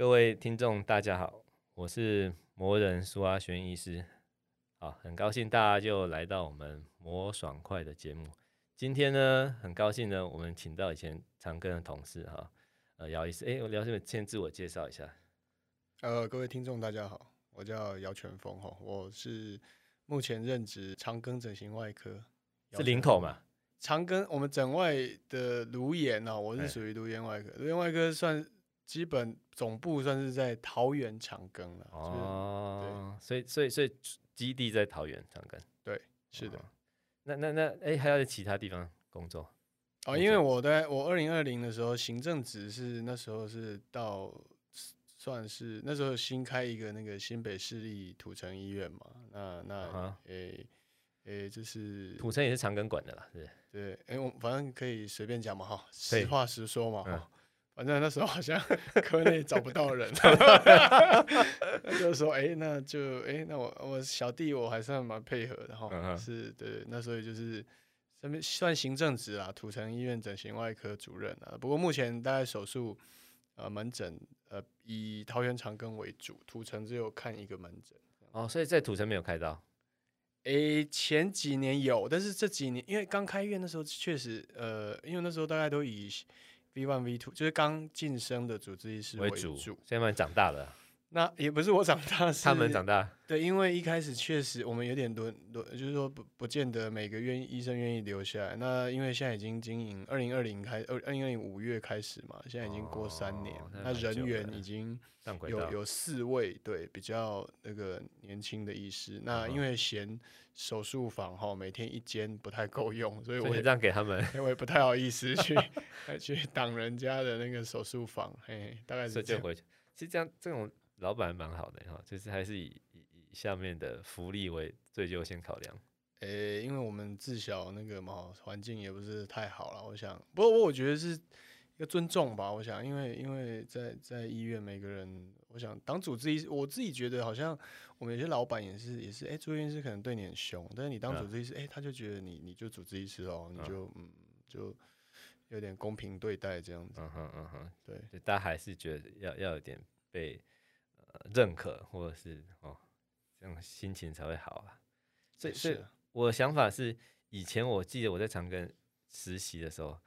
各位听众，大家好，我是魔人苏阿轩医师。好，很高兴大家就来到我们魔爽快的节目。今天呢，很高兴呢，我们请到以前长庚的同事哈，呃，姚医师。哎，我姚医师先自我介绍一下。呃，各位听众，大家好，我叫姚全峰哈，我是目前任职长庚整形外科，是林口嘛？长庚我们整外的颅颜哦，我是属于颅颜外科，颅颜外科算基本总部算是在桃园长庚了。哦，所以所以所以基地在桃园长庚。对，是的。哦、那那那哎，还要在其他地方工作？哦，因为我在我二零二零的时候，行政职是那时候是到。算是那时候新开一个那个新北市立土城医院嘛，那那诶诶、uh huh. 欸欸，就是土城也是长庚管的啦，对对，哎、欸，我们反正可以随便讲嘛哈，实话实说嘛哈，嗯、反正那时候好像 科内找不到人，那就说哎、欸，那就哎、欸，那我我小弟我还算蛮配合的哈，uh. 是对，那所以就是上面算行政职啊，土城医院整形外科主任啊，不过目前大概手术。呃，门诊呃以桃园长庚为主，土城只有看一个门诊。哦，所以在土城没有开刀。诶、欸，前几年有，但是这几年因为刚开院的时候确实，呃，因为那时候大概都以 V one V two，就是刚晋升的主治医师为主。为主现在慢慢长大了。那也不是我长大，是他们长大。对，因为一开始确实我们有点多多，就是说不不见得每个愿意医生愿意留下来。那因为现在已经经营二零二零开二二零二零五月开始嘛，现在已经过三年，哦、那，人员已经有有四位，对，比较那个年轻的医师。那因为嫌手术房哈每天一间不太够用，所以我也这样给他们，因为不太好意思去 去挡人家的那个手术房，嘿，大概是这样。其实这样这种。老板蛮好的哈，就是还是以以以下面的福利为最优先考量。诶、欸，因为我们自小那个嘛，环境也不是太好了。我想，不过我我觉得是一个尊重吧。我想，因为因为在在医院，每个人，我想当主治医师，我自己觉得好像我们有些老板也是也是，诶、欸，住院医师可能对你很凶，但是你当主治医师，诶、嗯欸，他就觉得你你就主治医师哦，你就嗯，嗯就有点公平对待这样子。嗯哼嗯哼，对，大家还是觉得要要有点被。认可或者是哦，这样心情才会好啊。所以，所以我的想法是，以前我记得我在长庚实习的时候，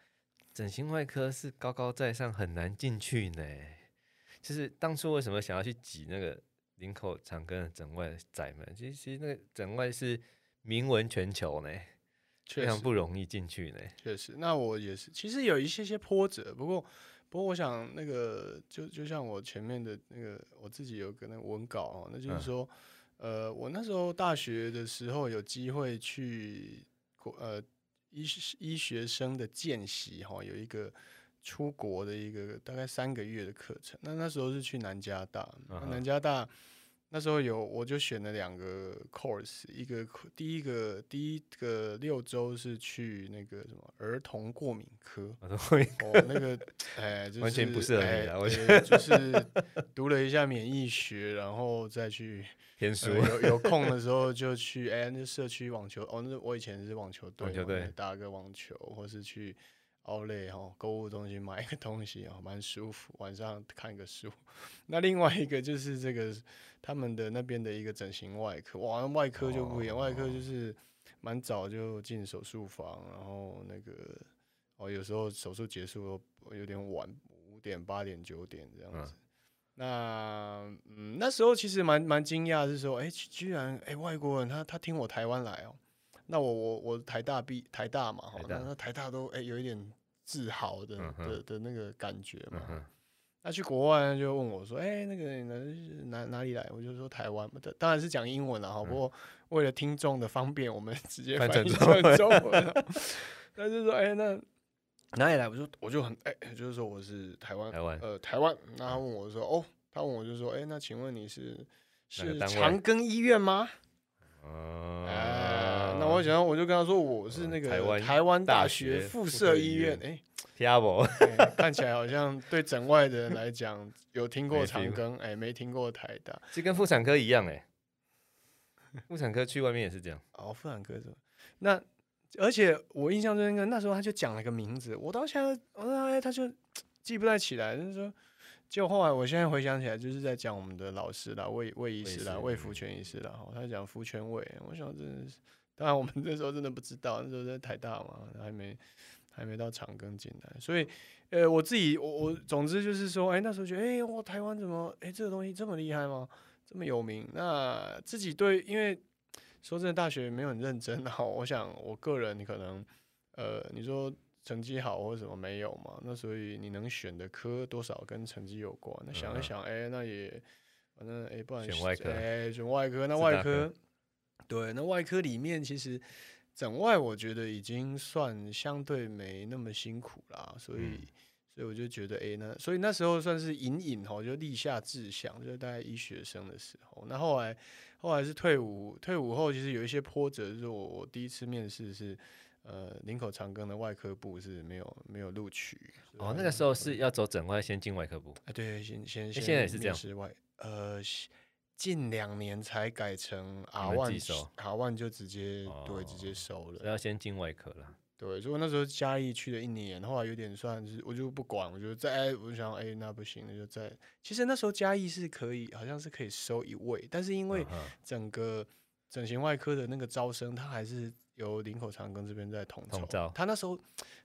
整形外科是高高在上，很难进去呢。就是当初为什么想要去挤那个林口长庚的整外的窄门？其实，其实那个整外是名闻全球呢，非常不容易进去呢。确实，那我也是，其实有一些些波折，不过。不过我想那个就就像我前面的那个我自己有个那个文稿哦，那就是说，呃，我那时候大学的时候有机会去国呃医医学生的见习哈，有一个出国的一个大概三个月的课程，那那时候是去南加大，南加大。那时候有，我就选了两个 course，一个第一个第一个六周是去那个什么儿童过敏科，哦，那个哎，就是、完全不适合你了，我觉得就是读了一下免疫学，然后再去偏书，呃、有有空的时候就去哎，那社区网球，哦，那我以前是网球队，网球队打个网球，或是去。奥莱哈购物中心买一个东西哦，蛮舒服。晚上看个书。那另外一个就是这个他们的那边的一个整形外科，哇，外科就不一样，外科就是蛮早就进手术房，然后那个哦，有时候手术结束有点晚，五点、八点、九点这样子。那嗯，那时候其实蛮蛮惊讶，是说，哎，居然哎外国人他他听我台湾来哦。那我我我台大毕台大嘛哈，那那台大都哎、欸、有一点自豪的、嗯、的的那个感觉嘛。那去国外就问我说，哎、欸，那个哪哪里来？我就说台湾，当然是讲英文了哈。嗯、不过为了听众的方便，我们 直接翻成中文。他就说，哎、欸，那哪里来？我说我就很哎、欸，就是说我是台湾，台湾湾呃台湾。那他问我说，哦，他问我就说，哎、欸，那请问你是是长庚医院吗？哦、啊，那我想，我就跟他说，我是那个台湾大学附设医院。哎，听不？看起来好像对整外的人来讲，有听过长庚，哎，没听过台大，这跟妇产科一样，哎，妇产科去外面也是这样。哦，妇产科是吧？那而且我印象中，那那时候他就讲了个名字，我到现在，我说哎，他就记不太起来，就是说。就后来我现在回想起来，就是在讲我们的老师啦，魏魏医师啦，魏福全医师啦，哈，他讲福全伟，我想真的是，当然我们那时候真的不知道，那时候在台大嘛，还没还没到长庚进来，所以呃，我自己我我总之就是说，哎、欸，那时候觉得，哎、欸，我台湾怎么，哎、欸，这个东西这么厉害吗？这么有名？那自己对，因为说真的，大学没有很认真，哈，我想我个人可能，呃，你说。成绩好或者什么没有嘛？那所以你能选的科多少跟成绩有关。那想一想，哎、那也反正哎，不然选外科，哎、欸，选外科。那外科，对，那外科里面其实整外我觉得已经算相对没那么辛苦啦。所以，嗯、所以我就觉得，哎、欸，那所以那时候算是隐隐吼，就立下志向，就是大概医学生的时候。那后来，后来是退伍，退伍后其实有一些波折，就是我我第一次面试是。呃，林口长庚的外科部是没有没有录取。哦，那个时候是要走整外，先进外科部。啊，对，先先先。现在也是这样。外，呃，近两年才改成 R1，R1 就直接、哦、对直接收了。要先进外科了。对，所以那时候嘉义去了一年，后来有点算是我就不管，我就再，我就想，哎、欸，那不行，那就在。其实那时候嘉义是可以，好像是可以收一位，但是因为整个整形外科的那个招生，他还是。由林口长庚这边在统筹，他那时候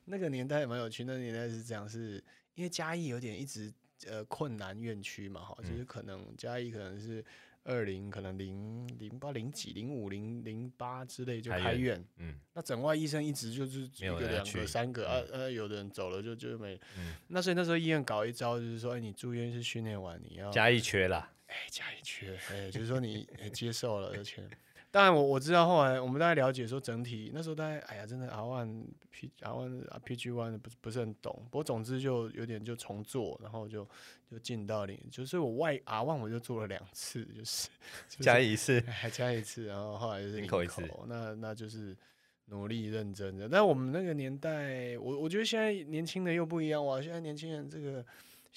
那个年代也蛮有趣，那个年代是这样，是因为嘉义有点一直呃困难院区嘛，哈、嗯，就是可能嘉义可能是二零，可能零零八零几零五零零八之类就开院，嗯，那整外医生一直就是一个两个三个，呃、嗯、呃，有的人走了就就没，嗯，那所以那时候医院搞一招就是说，哎，你住院是训练完你要加一缺啦，哎，加一缺，哎，就是说你接受了而且。当然，我我知道后来我们大概了解说整体那时候大概哎呀，真的 R one P R one PG one 不不是很懂，不过总之就有点就重做，然后就就进到领，就是我外 R one 我就做了两次，就是加一次，还 加一次，然后后来就是一口，那那就是努力认真的。但我们那个年代，我我觉得现在年轻的又不一样哇，现在年轻人这个。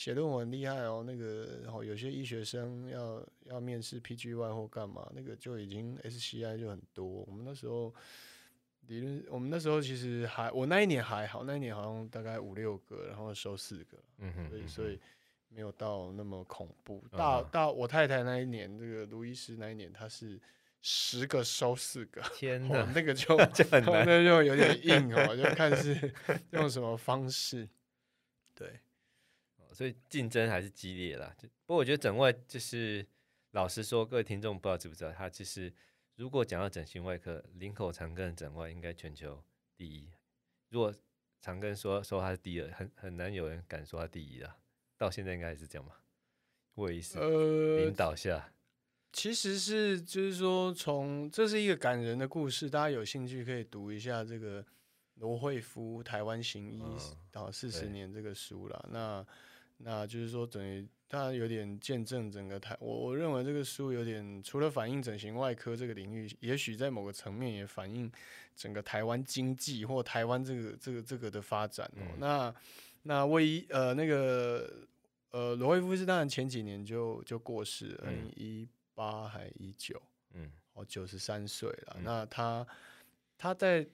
写论文厉害哦，那个然后有些医学生要要面试 PGY 或干嘛，那个就已经 SCI 就很多。我们那时候理论，我们那时候其实还，我那一年还好，那一年好像大概五六个，然后收四个，嗯哼，所以所以没有到那么恐怖。到到我太太那一年，这个卢医师那一年，他是十个收四个，天哪，那个就 就很难，那就有点硬哦，就看是 用什么方式，对。所以竞争还是激烈啦。不过我觉得整外就是，老实说，各位听众不知道知不知道，他其实如果讲到整形外科，林口长庚整外应该全球第一。如果长庚说说他是第二，很很难有人敢说他第一了。到现在应该还是这样嘛？魏医师领导下，呃，其实是就是说，从这是一个感人的故事，大家有兴趣可以读一下这个罗惠夫《台湾行医到四十年》这个书了。那那就是说，等于他有点见证整个台。我我认为这个书有点除了反映整形外科这个领域，也许在某个层面也反映整个台湾经济或台湾这个这个这个的发展哦。嗯、那那唯一呃那个呃罗威夫是当然前几年就就过世了，二零一八还一九，嗯，哦九十三岁了。嗯、那他他在。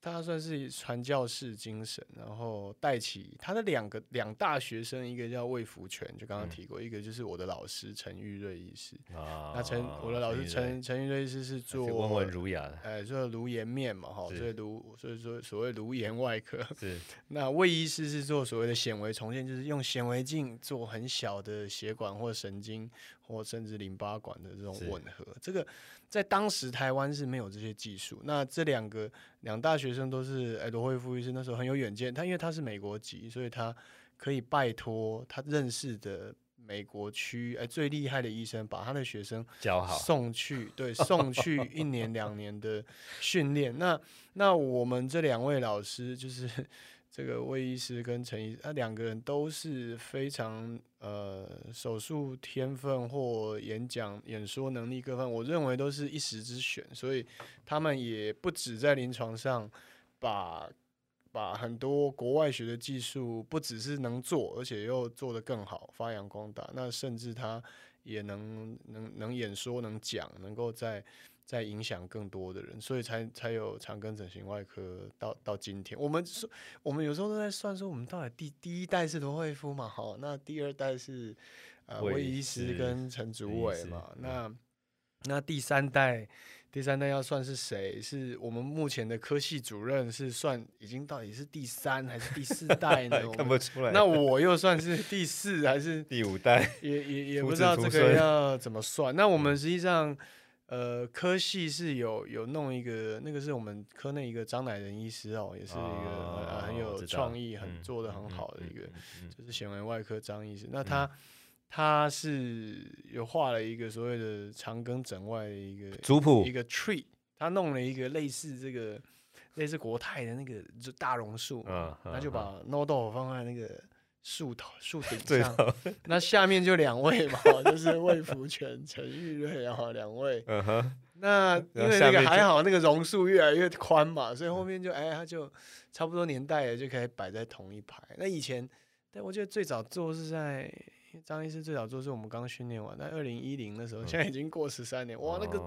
他算是传教士精神，然后带起他的两个两大学生，一个叫魏福全，就刚刚提过，嗯、一个就是我的老师陈玉瑞医师。啊，那陈我的老师陈陈玉瑞医师是做温文儒雅的，哎，做颅颜面嘛，哈，所以颅所以说所谓颅颜外科。是，那魏医师是做所谓的显微重建，就是用显微镜做很小的血管或神经或甚至淋巴管的这种吻合，这个。在当时台湾是没有这些技术。那这两个两大学生都是哎，罗慧夫医生那时候很有远见。他因为他是美国籍，所以他可以拜托他认识的美国区哎最厉害的医生，把他的学生教好，送去对送去一年两年的训练。那那我们这两位老师就是。这个魏医师跟陈医师，他两个人都是非常呃手术天分或演讲演说能力各方，我认为都是一时之选，所以他们也不止在临床上把把很多国外学的技术，不只是能做，而且又做得更好，发扬光大。那甚至他也能能能演说，能讲，能够在。在影响更多的人，所以才才有长庚整形外科到到今天。我们说，我们有时候都在算说，我们到底第第一代是罗惠夫嘛？好，那第二代是呃魏医师跟陈祖伟嘛？那那第三代，第三代要算是谁？是我们目前的科系主任是算已经到底是第三还是第四代呢？看不出来。那我又算是第四还是第五代？也也也 不知道这个要怎么算。那我们实际上。呃，科系是有有弄一个，那个是我们科内一个张乃仁医师哦，也是一个、哦呃、很有创意、很、嗯、做的很好的一个，嗯嗯嗯、就是显微外科张医师。那他、嗯、他是有画了一个所谓的长庚整外的一个族谱，一个 tree，他弄了一个类似这个类似国泰的那个就大榕树，嗯、他就把 Nodo 放在那个。树头树顶 上，那下面就两位嘛，就是 魏福全、陈玉瑞，然后两位。嗯哼那因为那个还好，那个榕树越来越宽嘛，所以后面就哎，他就差不多年代了，就可以摆在同一排。那以前，但我觉得最早做是在张医师最早做是我们刚训练完，在二零一零的时候，现在已经过十三年。哇，那个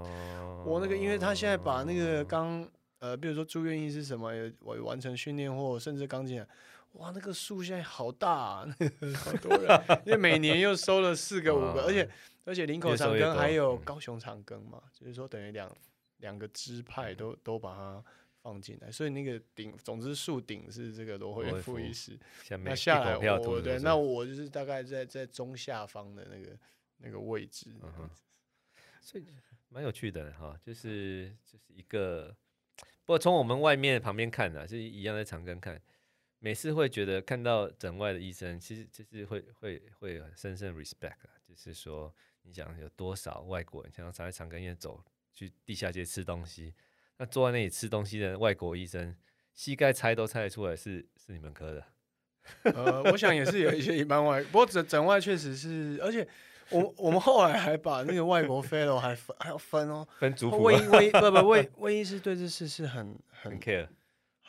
我那个，因为他现在把那个刚呃，比如说住院医师什么也完成训练，或甚至刚进来。哇，那个树现在好大，啊，好多人，因为每年又收了四个五个，而且而且林口长庚还有高雄长庚嘛，就是说等于两两个支派都都把它放进来，所以那个顶，总之树顶是这个罗慧夫医师，那下来我对，那我就是大概在在中下方的那个那个位置，所以蛮有趣的哈，就是就是一个，不过从我们外面旁边看呢，就是一样在长庚看。每次会觉得看到诊外的医生，其实就是会会会有深深 respect，就是说你想有多少外国人，像在长庚医院走去地下街吃东西，那坐在那里吃东西的外国医生，膝盖猜都猜得出来是是你们科的。呃，我想也是有一些一般外，不过诊诊外确实是，而且我我们后来还把那个外国 fellow 还分还要分哦，分族谱。魏魏不不魏魏 医师对这事是很很 care。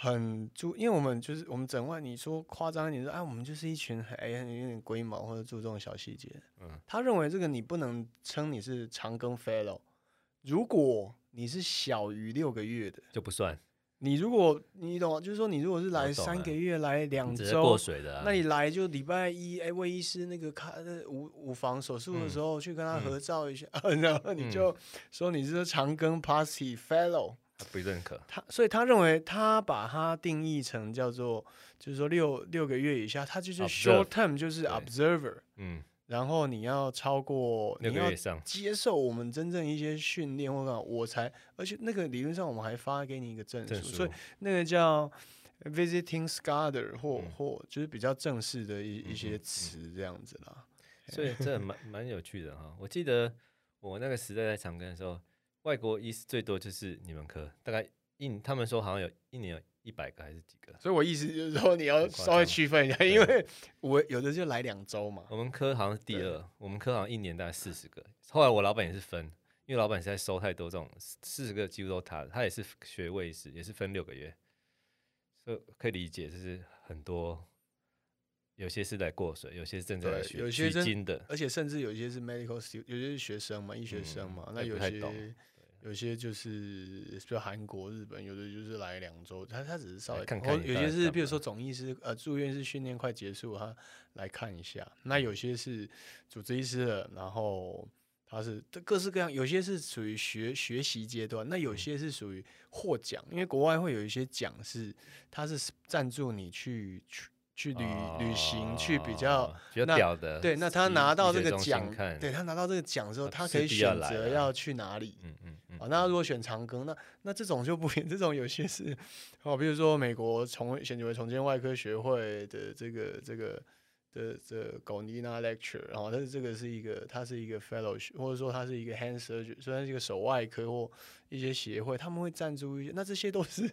很注，因为我们就是我们整外，你说夸张一点说，哎，我们就是一群哎有点龟毛或者注重小细节。嗯，他认为这个你不能称你是长庚 fellow，如果你是小于六个月的就不算。你如果你懂，就是说你如果是来三个月来两周过水的，那你来就礼拜一哎，魏医师那个开五五房手术的时候去跟他合照一下，然后你就说你是长庚 Pasi fellow。不认可。他，所以他认为他把它定义成叫做，就是说六六个月以下，他就是 short term，就是 observer，嗯，然后你要超过你要接受我们真正一些训练或者我才，而且那个理论上我们还发给你一个证书，所以那个叫 visiting scholar 或或就是比较正式的一一些词这样子啦，所以这蛮蛮有趣的哈。我记得我那个时代在长庚的时候。外国医师最多就是你们科，大概一他们说好像有一年有一百个还是几个，所以我意思就是说你要 稍微区分一下，因为我有的就来两周嘛。我们科好像是第二，我们科好像一年大概四十个。后来我老板也是分，因为老板实在收太多这种四十个几乎都他的，他也是学位医师，也是分六个月，所以可以理解就是很多，有些是来过水，有些是正在学，有些是的，而且甚至有些是 medical student，有些是学生嘛，医学生嘛，嗯、那有些。有些就是，比如韩国、日本，有的就是来两周，他他只是稍微看看。有些是，比如说总医师，呃，住院是训练快结束，他来看一下。那有些是主治医师的，然后他是各式各样。有些是属于学学习阶段，那有些是属于获奖，因为国外会有一些奖是，他是赞助你去去。去旅旅行，去比较比较屌的，对，那他拿到这个奖，对他拿到这个奖之后，他可以选择要去哪里。嗯嗯嗯。那如果选长庚，那那这种就不，这种有些是，哦，比如说美国重选举为重建外科学会的这个这个的这 Gondina Lecture，然后但是这个是一个，它是一个 fellowship，或者说它是一个 hand surgery，虽然是一个手外科或一些协会，他们会赞助一些，那这些都是。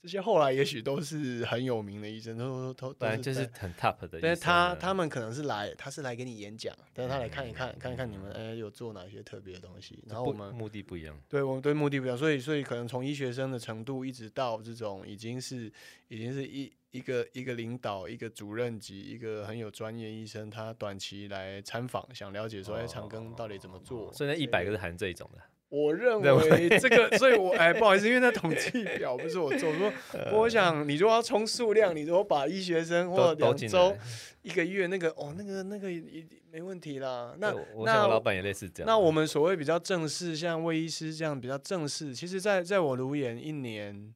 这些后来也许都是很有名的医生，都都都是就是很 top 的。但是他他们可能是来，他是来给你演讲，但是他来看一看，看一看你们哎有做哪些特别的东西。然后我们目的不一样，对我们对目的不一样，所以所以可能从医学生的程度一直到这种已经是已经是一一个一个领导一个主任级一个很有专业医生，他短期来参访，想了解说哎长庚到底怎么做。所以那一百个是含这一种的。我认为这个，所以我哎，不好意思，因为那统计表不是我做，我说我想你如果要冲数量，你如果把医学生或两周一个月那个哦，那个那个也没问题啦。那那我老板也类似这样。那我们所谓比较正式，像魏医师这样比较正式，其实在在我颅颜一年，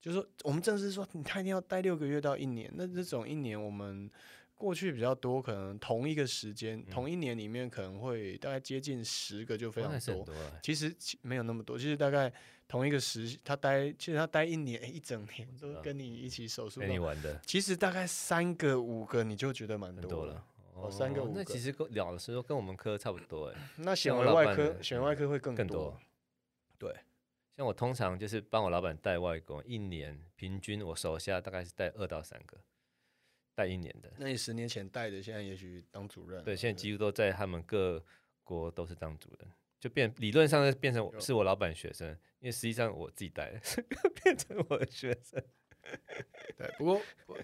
就是说我们正式说，他一定要待六个月到一年，那这种一年我们。过去比较多，可能同一个时间、嗯、同一年里面可能会大概接近十个，就非常多。多其实没有那么多，其实大概同一个时，他待其实他待一年、欸、一整年都跟你一起手术。跟你玩的。其实大概三个五个你就觉得蛮多，了。哦，三个五个。那其实跟聊的时候跟我们科差不多哎。那选完外科，选外科会更多。更多。对，像我通常就是帮我老板带外公，一年平均我手下大概是带二到三个。带一年的，那你十年前带的，现在也许当主任。对，现在几乎都在他们各国都是当主任，就变理论上变成是我老板学生，因为实际上我自己带的，变成我的学生。对，不过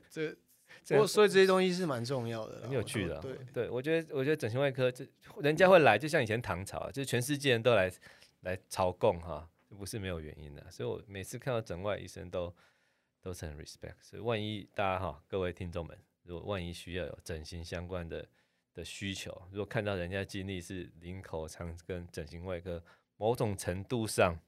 这 不过所以这些东西是蛮重要的，很有趣的。对，对我觉得我觉得整形外科这人家会来，就像以前唐朝，就是全世界人都来来朝贡哈，这不是没有原因的。所以我每次看到整外医生都。都是很 respect，所以万一大家哈，各位听众们，如果万一需要有整形相关的的需求，如果看到人家经历是领口长跟整形外科，某种程度上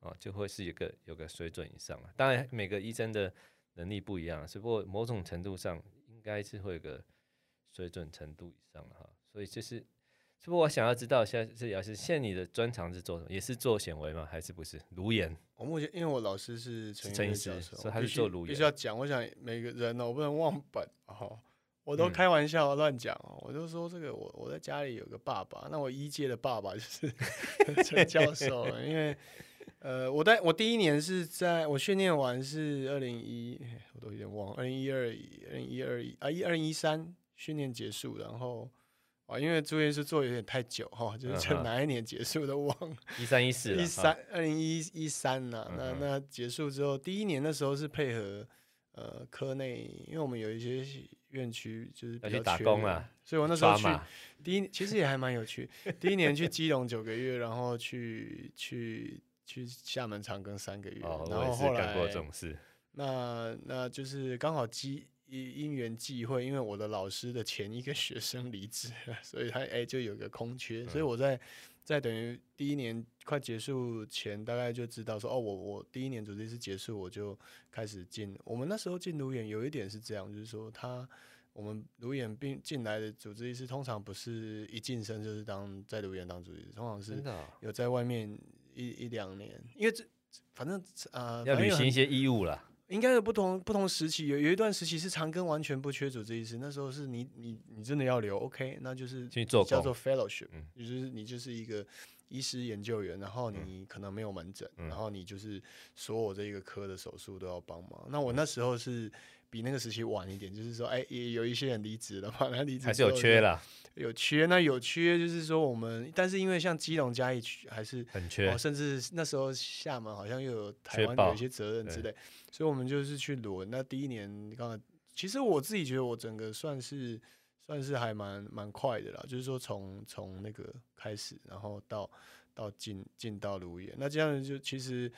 啊，就会是一个有个水准以上了。当然每个医生的能力不一样，只不过某种程度上应该是会有个水准程度以上了哈。所以就是。是不是我想要知道，现在是老师，现在你的专长是做什么？也是做显微吗？还是不是？颅颜？我目前因为我老师是陈医师，所以他是做颅颜。必须要讲，我想每个人呢，我不能忘本哦。我都开玩笑乱讲哦，我就说这个我我在家里有个爸爸，那我一届的爸爸就是 陈教授。因为呃，我在我第一年是在我训练完是二零一，我都有点忘，二零一二、二零一二啊一二零一三训练结束，然后。啊，因为住院是做有点太久哈，就是就哪一年结束都忘了。一三一四，一三二零一一三呐，那那结束之后，第一年的时候是配合呃科内，因为我们有一些院区就是比较缺要去打工啊，所以我那时候去第一其实也还蛮有趣。第一年去基隆九个月，然后去去去厦门长庚三个月，哦、然后后来那那就是刚好基。因因缘际会，因为我的老师的前一个学生离职，所以他哎、欸、就有个空缺，所以我在在等于第一年快结束前，大概就知道说哦，我我第一年主治医师结束，我就开始进。我们那时候进颅颜有一点是这样，就是说他我们颅颜并进来的主治医师，通常不是一晋升就是当在颅颜当主治医师，通常是有在外面一一两年，因为这反正呃要履行一些义务了。应该有不同不同时期，有有一段时期是长庚完全不缺主治医师，那时候是你你你真的要留，OK，那就是叫做 fellowship，就是你就是一个医师研究员，然后你可能没有门诊，然后你就是所有这一个科的手术都要帮忙。那我那时候是比那个时期晚一点，就是说，哎，也有一些人离职了嘛，那离职还是有缺啦。有缺，那有缺就是说我们，但是因为像基隆嘉义还是很缺，甚至那时候厦门好像又有台湾有一些责任之类，所以我们就是去轮。那第一年刚刚，其实我自己觉得我整个算是算是还蛮蛮快的啦，就是说从从那个开始，然后到到进进到颅颜，那这样就其实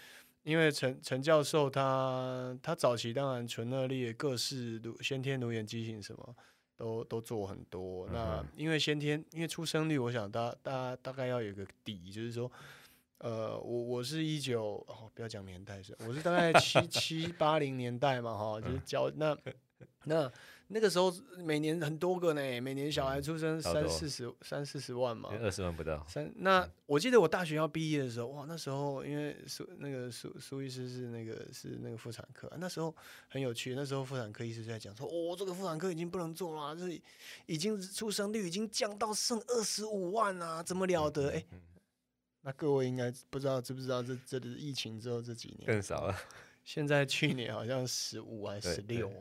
因为陈陈教授他他早期当然唇腭裂各式先天颅颜畸形什么。都都做很多，那因为先天，因为出生率，我想大大家大概要有个底，就是说，呃，我我是一九哦，不要讲年代是，我是大概七 七八零年代嘛，哈，就是教那那。那个时候每年很多个呢，每年小孩出生三四十三四十万嘛，二十万不到。三那我记得我大学要毕业的时候，哇，那时候因为苏那个苏苏医师是那个是那个妇产科，那时候很有趣。那时候妇产科医师在讲说，哦，这个妇产科已经不能做了，这已经出生率已经降到剩二十五万啊，怎么了得？哎、欸，那各位应该不知道知不知道这这里疫情之后这几年更少了，现在去年好像十五还是十六。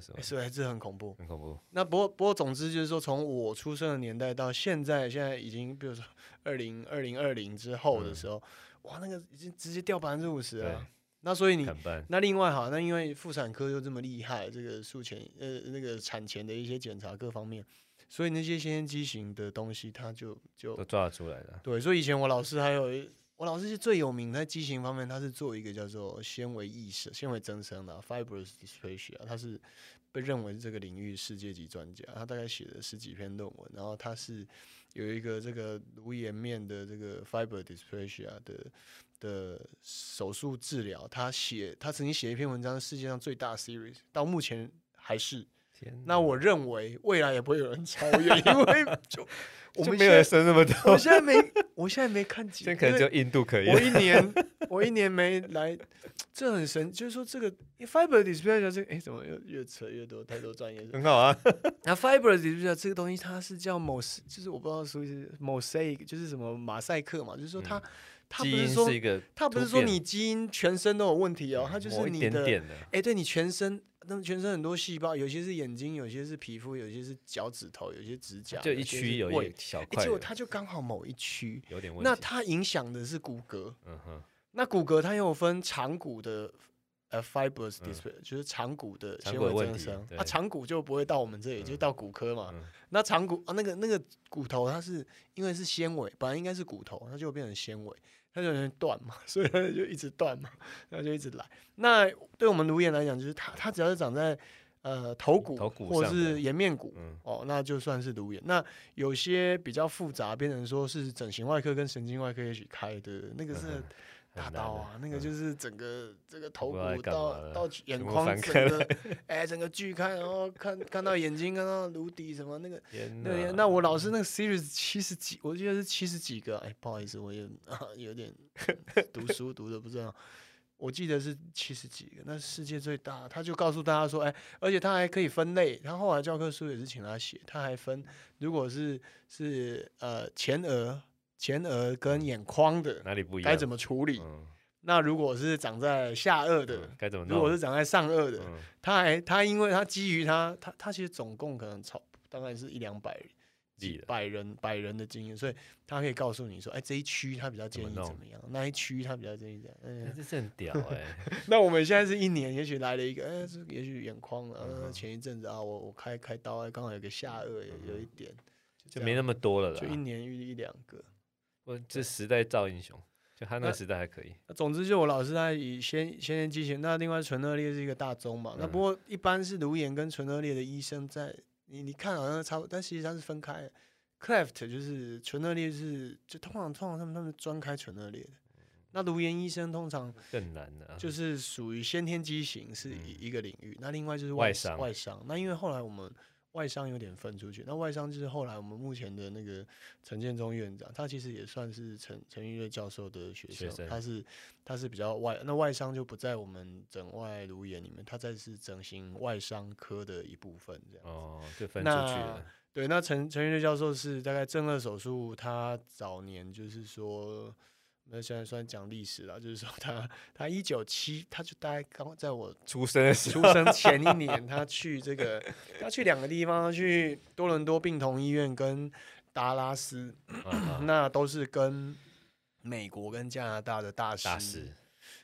所以还是很恐怖，很恐怖。那不过不过，总之就是说，从我出生的年代到现在，现在已经，比如说二零二零二零之后的时候，嗯、哇，那个已经直接掉百分之五十了。那所以你那另外哈，那因为妇产科又这么厉害，这个术前呃那个产前的一些检查各方面，所以那些先天畸形的东西，它就就都抓得出来的。对，所以以前我老师还有。我老师是最有名在畸形方面，他是做一个叫做纤维异生、纤维增生的 fibrous dysplasia，他是被认为这个领域世界级专家。他大概写了十几篇论文，然后他是有一个这个颅颜面的这个 fibrous dysplasia 的的手术治疗。他写他曾经写一篇文章，世界上最大 series，到目前还是。那我认为未来也不会有人超越，因为就。我们没有生那么多，我现在没，我现在没看几，现在可能只有印度可以。我一年，我一年没来，这很神，就是说这个 fiber dysplasia 这个，哎、欸，怎么又越扯越多，太多专业，很好啊。那 fiber dysplasia 这个东西，它是叫某，就是我不知道属于是 mosaic，就是什么马赛克嘛，就是说它，嗯、它不是说它不是说你基因全身都有问题哦，它就是你的，哎、欸，对你全身。那全身很多细胞，有些是眼睛，有些是皮肤，有些是脚趾头，有些指甲，就一区有一小块，结果它就刚好某一区有点问题。那它影响的是骨骼，嗯哼。那骨骼它又有分长骨的呃 fibrous display，就是长骨的纤维增生。啊，长骨就不会到我们这里，就到骨科嘛。那长骨啊，那个那个骨头它是因为是纤维，本来应该是骨头，它就变成纤维。它就容易断嘛，所以它就一直断嘛，然后就一直来。那对我们颅炎来讲，就是它它只要是长在呃头骨，头骨或者是颜面骨，嗯、哦，那就算是颅眼。那有些比较复杂，变成说是整形外科跟神经外科一起开的那个是。大刀啊，那个就是整个这个头骨到到眼眶整个，哎，整个锯开，然后看看到眼睛，看到颅底什么那个，那那我老师那个 series 七十几，我记得是七十几个，哎，不好意思，我也 啊有点读 书读的不知道，我记得是七十几个，那世界最大，他就告诉大家说，哎，而且他还可以分类，他后来教科书也是请他写，他还分，如果是是呃前额。前额跟眼眶的哪里不一样？该怎么处理？嗯、那如果是长在下颚的，该、嗯、怎么？如果是长在上颚的，嗯、他还他因为他基于他他他其实总共可能超大概是一两百几百人百人的经验，所以他可以告诉你说，哎，这一区他比较建议怎么样？么那一区他比较建议怎样？嗯，这是很屌哎、欸。那我们现在是一年，也许来了一个，哎，这也许眼眶啊，嗯、前一阵子啊，我我开开刀，刚好有个下颚有有一点，就没那么多了啦，就一年遇一两个。我这时代造英雄，就他那个时代还可以。那总之，就我老师在以先先天畸形，那另外唇腭裂是一个大宗嘛。嗯、那不过一般是颅颜跟唇腭裂的医生在你你看好像差不多，但实际上是分开。Cleft 就是唇腭裂是就通常通常他们他们专开唇腭裂的。那颅颜医生通常更难的，就是属于先天畸形是一一个领域。嗯、那另外就是外伤外伤。那因为后来我们。外伤有点分出去，那外伤就是后来我们目前的那个陈建中院长，他其实也算是陈陈玉瑞教授的学生，他是他是比较外，那外伤就不在我们整外颅眼里面，他在是整形外伤科的一部分这样哦，就分出去了。对，那陈陈玉瑞教授是大概正颌手术，他早年就是说。那现在算讲历史了，就是说他他一九七，他就大概刚在我出生出生前一年，他去这个，他去两个地方，去多伦多病童医院跟达拉斯，那都是跟美国跟加拿大的大师。大师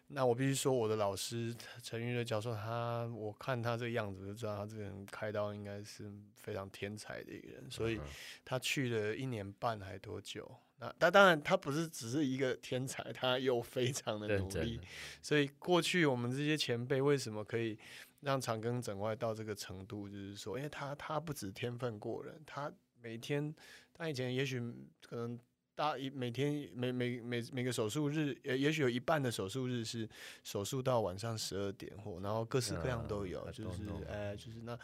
那我必须说，我的老师陈玉乐教授，他我看他这个样子就知道，他这个人开刀应该是非常天才的一个人，所以他去了一年半还多久？那他当然他不是只是一个天才，他又非常的努力。所以过去我们这些前辈为什么可以让长庚整外到这个程度？就是说，因为他他不止天分过人，他每天他以前也许可能。大一每天每每每每个手术日，也也许有一半的手术日是手术到晚上十二点或，然后各式各样都有，嗯、就是哎，就是那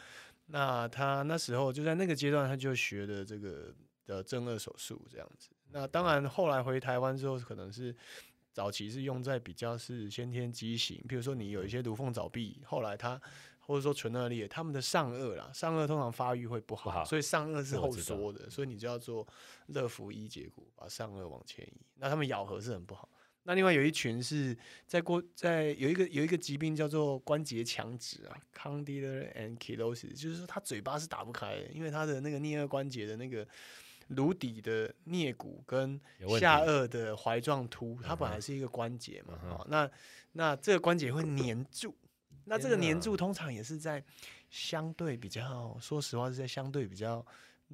那他那时候就在那个阶段，他就学的这个的正顎手术这样子。那当然后来回台湾之后，可能是早期是用在比较是先天畸形，比如说你有一些颅缝早闭，后来他。或者说唇腭裂，他们的上颚啦，上颚通常发育会不好，不好，所以上颚是后缩的，所以你就要做乐福一截骨，把上颚往前移。那他们咬合是很不好。那另外有一群是在过在有一个有一个疾病叫做关节强直啊，condylar ankylosing，就是说他嘴巴是打不开的，因为他的那个颞颌关节的那个颅底的颞骨跟下颚的踝状突，它本来是一个关节嘛，好，那那这个关节会黏住。那这个黏住通常也是在相对比较，说实话是在相对比较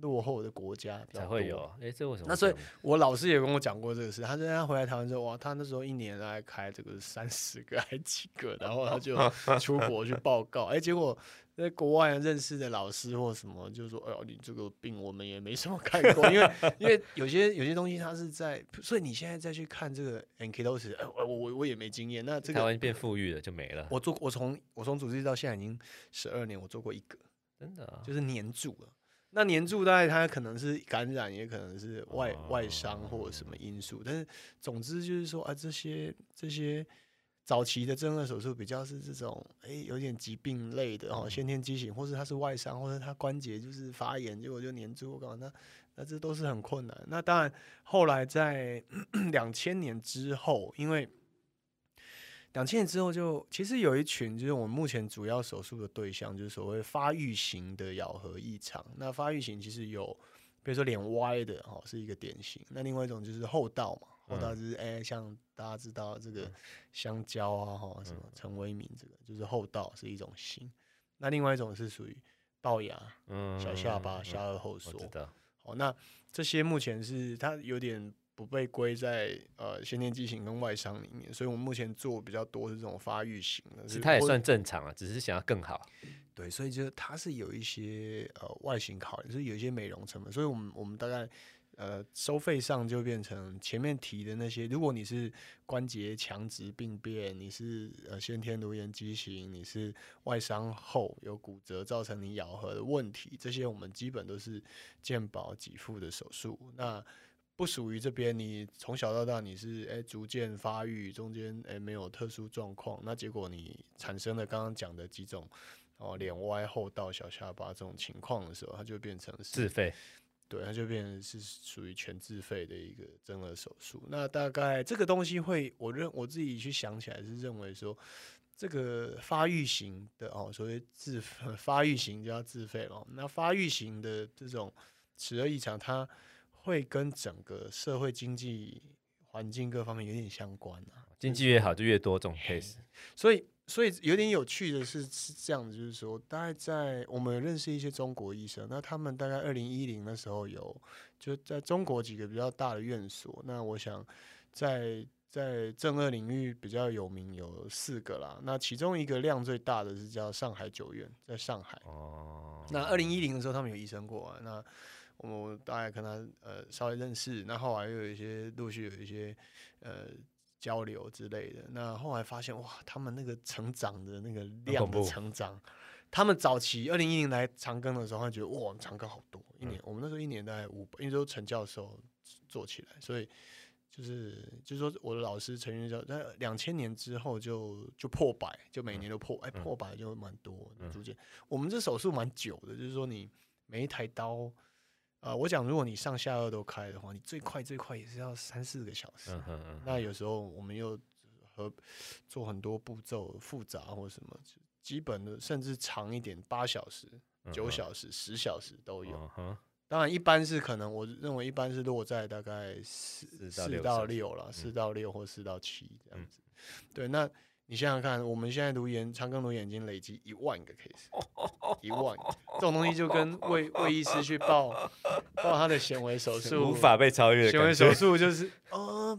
落后的国家才会有。哎、欸，这为什么？那所以我老师也跟我讲过这个事。他说他回来台湾之后，哇，他那时候一年来开这个三十个还几个，然后他就出国去报告。哎、欸，结果在国外认识的老师或什么，就说：“哎呦，你这个病我们也没什么看过，因为因为有些有些东西他是在，所以你现在再去看这个 Ankylosis，哎，我我我也没经验。那这个台湾变富裕了就没了。我做我从我从主治到现在已经十二年，我做过一个，真的、啊、就是黏住了。”那黏住大概它可能是感染，也可能是外外伤或者什么因素，但是总之就是说啊，这些这些早期的正颌手术比较是这种诶、欸，有点疾病类的哦，先天畸形，或是它是外伤，或者它关节就是发炎，结果就黏住，我讲那那这都是很困难。那当然后来在 两千年之后，因为两千年之后就，就其实有一群，就是我们目前主要手术的对象，就是所谓发育型的咬合异常。那发育型其实有，比如说脸歪的哦，是一个典型。那另外一种就是厚道嘛，厚道就是哎、嗯欸，像大家知道这个香蕉啊哈，什么陈为民这个就是厚道是一种型。那另外一种是属于龅牙，嗯，小下巴下顎后缩。好，那这些目前是它有点。不被归在呃先天畸形跟外伤里面，所以我们目前做比较多是这种发育型的，其实它也算正常啊，只是想要更好。对，所以就是它是有一些呃外形考虑，是有一些美容成分，所以我们我们大概呃收费上就变成前面提的那些，如果你是关节强直病变，你是呃先天颅颜畸形，你是外伤后有骨折造成你咬合的问题，这些我们基本都是健保给付的手术。那不属于这边，你从小到大你是诶、欸、逐渐发育，中间诶、欸、没有特殊状况，那结果你产生了刚刚讲的几种哦脸歪、后倒、小下巴这种情况的时候，它就变成是自费，对，它就变成是属于全自费的一个增额手术。那大概这个东西会，我认我自己去想起来是认为说，这个发育型的哦，所谓自 发育型就要自费了。那发育型的这种齿顎异常，它会跟整个社会经济环境各方面有点相关啊，经济越好就越多这种 case，所以所以有点有趣的是是这样子，就是说大概在我们认识一些中国医生，那他们大概二零一零的时候有就在中国几个比较大的院所，那我想在在正二领域比较有名有四个啦，那其中一个量最大的是叫上海九院，在上海哦，那二零一零的时候他们有医生过啊，那。我大概跟他呃稍微认识，那后来又有一些陆续有一些呃交流之类的。那后来发现哇，他们那个成长的那个量的成长，他们早期二零一零来长庚的时候，他觉得哇长庚好多，一年、嗯、我们那时候一年大概五百，因为都陈教授做起来，所以就是就是说我的老师陈云教在两千年之后就就破百，就每年都破哎、嗯欸、破百就蛮多，逐渐、嗯、我们这手术蛮久的，就是说你每一台刀。啊、呃，我讲，如果你上下颚都开的话，你最快最快也是要三四个小时。嗯那有时候我们又和做很多步骤复杂或什么，基本的甚至长一点，八小时、九、嗯、小时、十小时都有。嗯，当然一般是可能，我认为一般是落在大概四四到六了，四到六或四到七这样子。嗯、对，那。你想想看，我们现在读研长庚读研已经累积一万个 case，一万个这种东西就跟魏魏医师去报报他的显微手术无法被超越。显微手术就是，呃，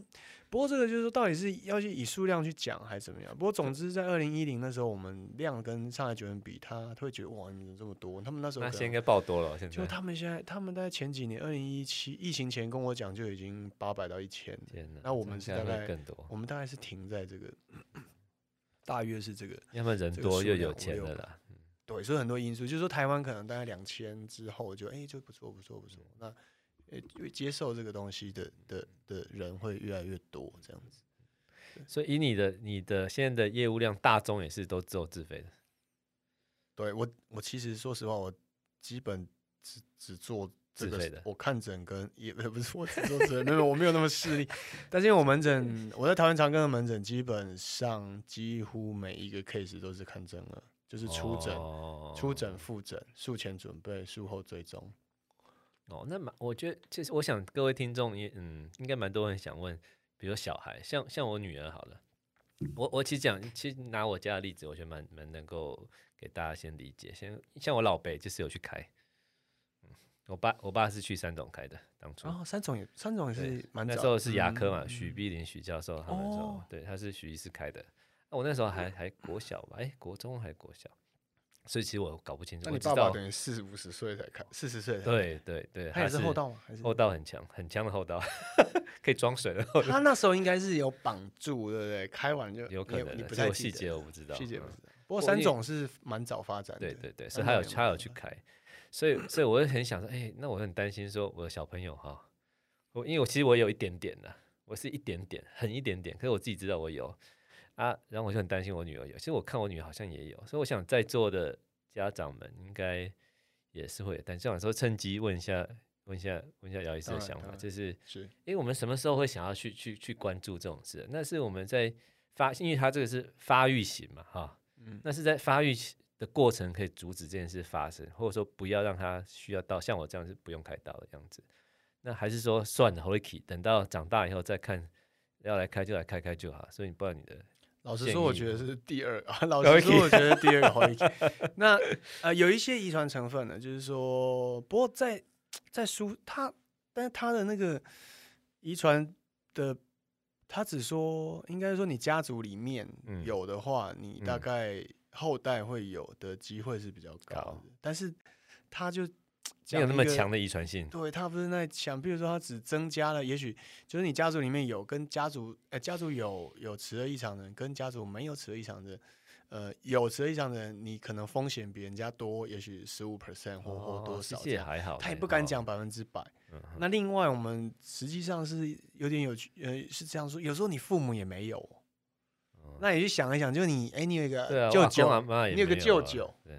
不过这个就是说，到底是要去以数量去讲还是怎么样？不过总之，在二零一零那时候，我们量跟上海九院比，他他会觉得哇，你怎么这么多？他们那时候那现在应该报多了，现在就他们现在，他们在前几年，二零一七疫情前跟我讲就已经八百到一千，那我们是大概更多，我们大概是停在这个。大约是这个，要么人多又有钱的啦。对，所以很多因素，就是说台湾可能大概两千之后就哎、欸、就不错不错不错，那呃接受这个东西的的的人会越来越多这样子。所以以你的你的现在的业务量，大宗也是都只有自费的。对我我其实说实话，我基本只只做。这个我看诊跟也不是我只做诊，没有我没有那么势利。但是因为我门诊，我在台湾长庚的门诊，基本上几乎每一个 case 都是看诊了，就是出诊、哦、初诊、复诊、术前准备、术后追踪。哦，那蛮，我觉得其实我想各位听众也嗯，应该蛮多人想问，比如小孩，像像我女儿好了，我我其实讲，其实拿我家的例子，我觉得蛮蛮能够给大家先理解。先像我老辈就是有去开。我爸我爸是去三总开的，当初哦，三总也三总也是蛮早，那时候是牙科嘛，许碧林许教授他们说，哦、对，他是许医师开的。那我那时候还还国小吧，哎、欸，国中还国小，所以其实我搞不清楚。那你爸爸等于四五十岁才开，四十岁？对对对，他也是后道吗？还是后道很强，很强的后道，可以装水的。他那时候应该是有绑住，对不对？开完就有可能，你不太细节我不知道，细节不知道。不过三总是蛮早发展的，对对对，所以他有他有去开。所以，所以我就很想说，哎、欸，那我很担心说我的小朋友哈，我因为我其实我有一点点的，我是一点点，很一点点，可是我自己知道我有啊，然后我就很担心我女儿有。其实我看我女儿好像也有，所以我想在座的家长们应该也是会，但这样说趁机问一下，问一下，问一下姚医师的想法，就是是，因为我们什么时候会想要去去去关注这种事？那是我们在发，因为他这个是发育型嘛，哈，嗯，那是在发育期。的过程可以阻止这件事发生，或者说不要让他需要到像我这样是不用开刀的样子。那还是说算了，Holy 等到长大以后再看，要来开就来开开就好。所以你不知道你的，老实说，我觉得是第二啊。老实说，我觉得第二个 Holy。那呃，有一些遗传成分呢，就是说，不过在在书他，但是他的那个遗传的，他只说应该说你家族里面有的话，嗯、你大概。嗯后代会有的机会是比较高的，高但是他就没有那么强的遗传性。对，他不是那强，比如说他只增加了，也许就是你家族里面有跟家族，呃，家族有有齿顎异常的人，跟家族没有齿顎异常的，呃，有齿顎异常的人，你可能风险比人家多，也许十五 percent 或或多少，也还好。他也不敢讲百分之百。嗯、那另外，我们实际上是有点有趣，呃，是这样说，有时候你父母也没有。那你去想一想，就你，哎、欸，你有一个舅舅，你有个舅舅，对，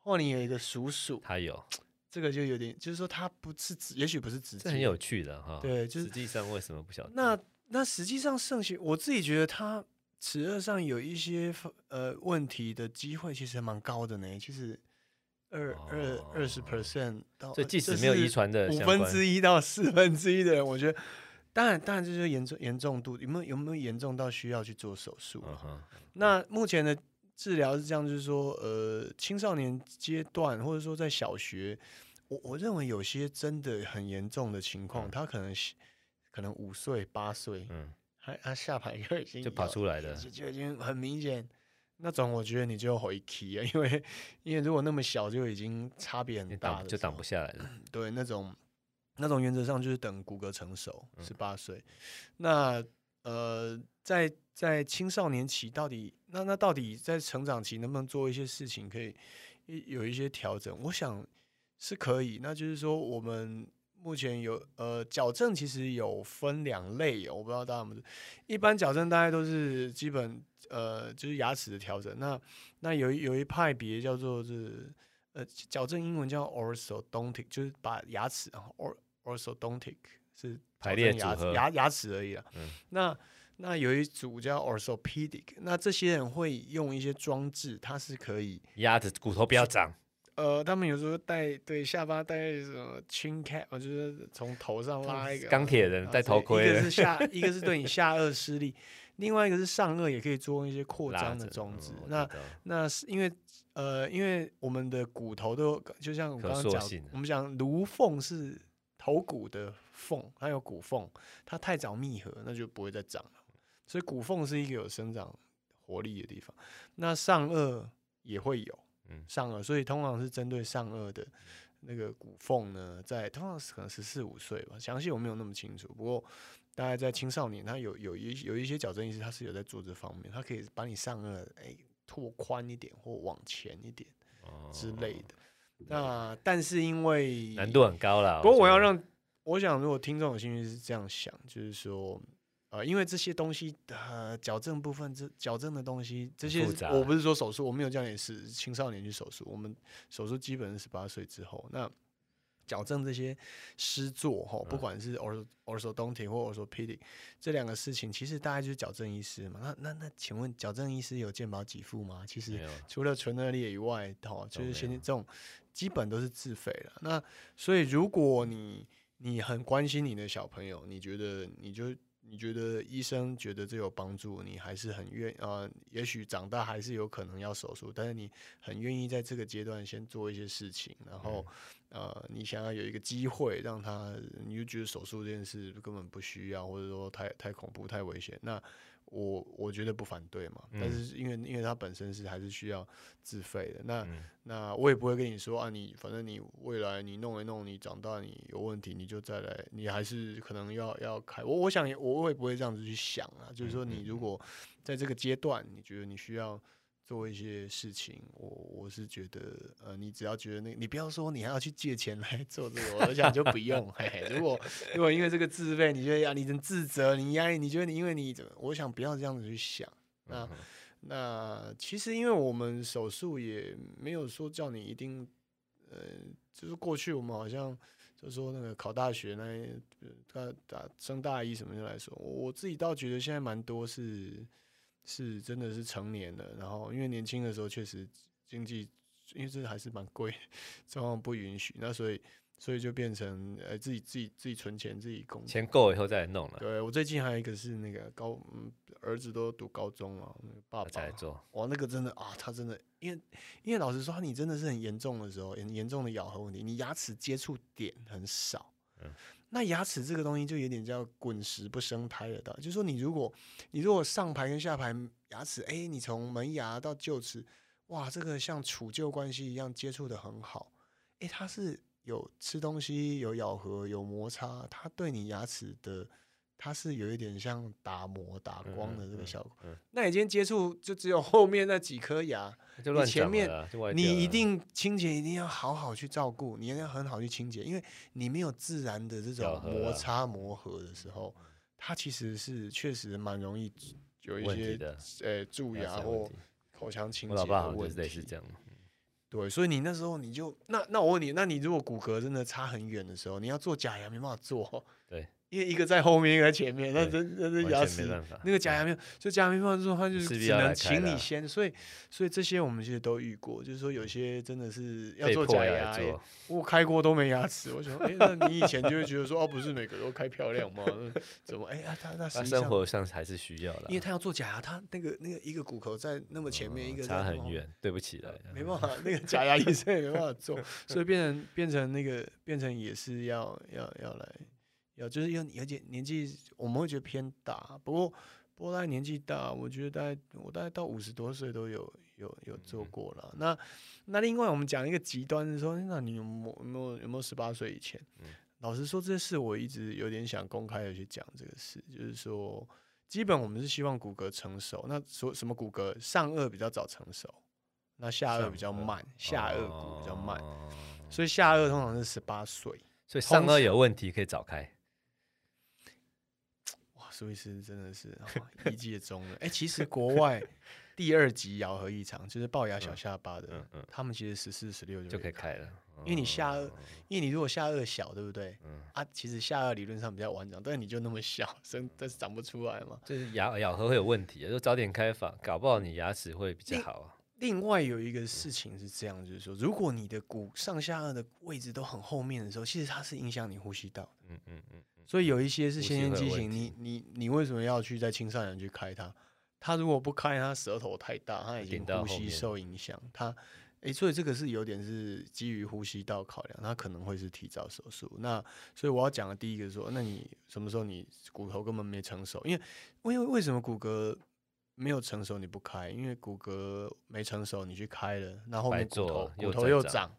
或你有一个叔叔，他有，这个就有点，就是说他不是直，也许不是直接，这很有趣的哈。对，就是实际上为什么不晓得？那那实际上圣贤，我自己觉得他齿顎上有一些呃问题的机会，其实蛮高的呢。其实二二二十 percent 到，所以即使没有遗传的五分之一到四分之一的人，我觉得。当然，当然，就是严重严重度有没有有没有严重到需要去做手术？Uh uh. 那目前的治疗是这样，就是说，呃，青少年阶段或者说在小学，我我认为有些真的很严重的情况，uh. 他可能可能五岁八岁，嗯，他他下排就已经就跑出来了，就就已经很明显。那种我觉得你就回去啊，因为因为如果那么小就已经差别很大，就挡不下来了。对，那种。那种原则上就是等骨骼成熟，十八岁。嗯、那呃，在在青少年期到底那那到底在成长期能不能做一些事情，可以有一些调整？我想是可以。那就是说，我们目前有呃矫正，其实有分两类，我不知道大家们一般矫正大概都是基本呃就是牙齿的调整。那那有有一派别叫做是。呃，矫正英文叫 orthodontic，就是把牙齿啊，or orthodontic 是排列牙齿牙牙齿而已啊。嗯、那那有一组叫 orthopedic，那这些人会用一些装置，它是可以压着骨头不要长。呃，他们有时候戴对下巴戴什么 chin cap，就是从头上拉一个钢铁人戴头盔，一个是下，一个是对你下颚施力。另外一个是上颚也可以做一些扩张的装置，嗯、那那是因为呃，因为我们的骨头都就像我刚刚讲，我们讲颅缝是头骨的缝，它有骨缝，它太早密合，那就不会再长了。所以骨缝是一个有生长活力的地方。那上颚也会有，上颚，所以通常是针对上颚的那个骨缝呢，在通常是可能十四五岁吧，详细我没有那么清楚，不过。大概在青少年，他有有一有一些矫正医师，他是有在做这方面，他可以把你上颚哎拓宽一点或往前一点之类的。哦、那但是因为难度很高了，不过我要让我想，如果听众有兴趣是这样想，就是说呃，因为这些东西呃矫正部分这矫正的东西这些，我不是说手术，我没有叫你是青少年去手术，我们手术基本是十八岁之后那。矫正这些失作哈，不管是 orthodontic 或 orthopedic 这两个事情，其实大概就是矫正医师嘛。那那那，请问矫正医师有健保给付吗？其实除了唇腭裂以外，哈，就是现在这种基本都是自费了。那所以如果你你很关心你的小朋友，你觉得你就你觉得医生觉得这有帮助，你还是很愿啊、呃，也许长大还是有可能要手术，但是你很愿意在这个阶段先做一些事情，然后、嗯、呃，你想要有一个机会让他，你就觉得手术这件事根本不需要，或者说太太恐怖、太危险，那。我我觉得不反对嘛，但是因为因为它本身是还是需要自费的，那、嗯、那我也不会跟你说啊，你反正你未来你弄一弄，你长大你有问题你就再来，你还是可能要要开。我我想我会不会这样子去想啊？就是说你如果在这个阶段你觉得你需要。做一些事情，我我是觉得，呃，你只要觉得那，你不要说你还要去借钱来做这个，我想就不用。嘿嘿，如果如果因为这个自费，你觉得压你很自责，你压力，你觉得你因为你怎么，我想不要这样子去想。那那其实因为我们手术也没有说叫你一定，呃，就是过去我们好像就说那个考大学那，大大升大一什么的来说，我自己倒觉得现在蛮多是。是，真的是成年了，然后因为年轻的时候确实经济，因为这还是蛮贵，状况不允许，那所以所以就变成呃自己自己自己存钱自己供，钱够以后再来弄了。对，我最近还有一个是那个高，嗯，儿子都读高中了，那个、爸爸在做，哇，那个真的啊，他真的，因为因为老实说，你真的是很严重的时候，很严重的咬合问题，你牙齿接触点很少，那牙齿这个东西就有点叫滚石不生胎的，就是说你如果你如果上排跟下排牙齿，哎，你从门牙到臼齿，哇，这个像杵臼关系一样接触的很好，哎，它是有吃东西、有咬合、有摩擦，它对你牙齿的。它是有一点像打磨打光的这个效果。嗯嗯嗯、那你今天接触就只有后面那几颗牙，你前面你一定清洁一定要好好去照顾，你一定要很好去清洁，因为你没有自然的这种摩擦磨合的时候，它其实是确实蛮容易有一些呃蛀牙或口腔清洁的问题。对，所以你那时候你就那那我问你，那你如果骨骼真的差很远的时候，你要做假牙没办法做。对。因为一个在后面，一个在前面，那真那是牙齿那个假牙没有，就假牙没办法做，他就是只能请你先。所以所以这些我们其实都遇过，就是说有些真的是要做假牙，我开过都没牙齿。我想，哎，那你以前就会觉得说，哦，不是每个都开漂亮吗？怎么？哎呀，他他生活上还是需要的，因为他要做假牙，他那个那个一个骨头在那么前面，一个差很远，对不起来，没办法，那个假牙医生也没办法做，所以变成变成那个变成也是要要要来。有就是因为而且年纪我们会觉得偏大，不过不过大概年纪大，我觉得大概我大概到五十多岁都有有有做过了。嗯、那那另外我们讲一个极端的说，那你有没有没有有没有十八岁以前？嗯、老实说，这事我一直有点想公开的去讲这个事，就是说，基本我们是希望骨骼成熟。那说什么骨骼上颚比较早成熟，那下颚比较慢，下颚骨比较慢，哦、所以下颚通常是十八岁，所以上颚有问题可以早开。苏医师真的是 一界中了哎，其实国外第二级咬合异常就是龅牙小下巴的，嗯嗯、他们其实十四十六就可以开了，因为你下颚，因为你如果下颚小，对不对？嗯、啊，其实下颚理论上比较完整，但是你就那么小，生但是长不出来嘛，就是咬咬合会有问题，就早点开法，搞不好你牙齿会比较好。另外有一个事情是这样，就是说，如果你的骨上下颚的位置都很后面的时候，其实它是影响你呼吸道的。嗯嗯嗯。所以有一些是先天畸形，你你你为什么要去在青少年去开它？他如果不开，他舌头太大，他已经呼吸受影响。他诶、欸，所以这个是有点是基于呼吸道考量，它可能会是提早手术。那所以我要讲的第一个说，那你什么时候你骨头根本没成熟？因为因为为什么骨骼没有成熟你不开？因为骨骼没成熟你去开了，那后，后面骨头骨头又长。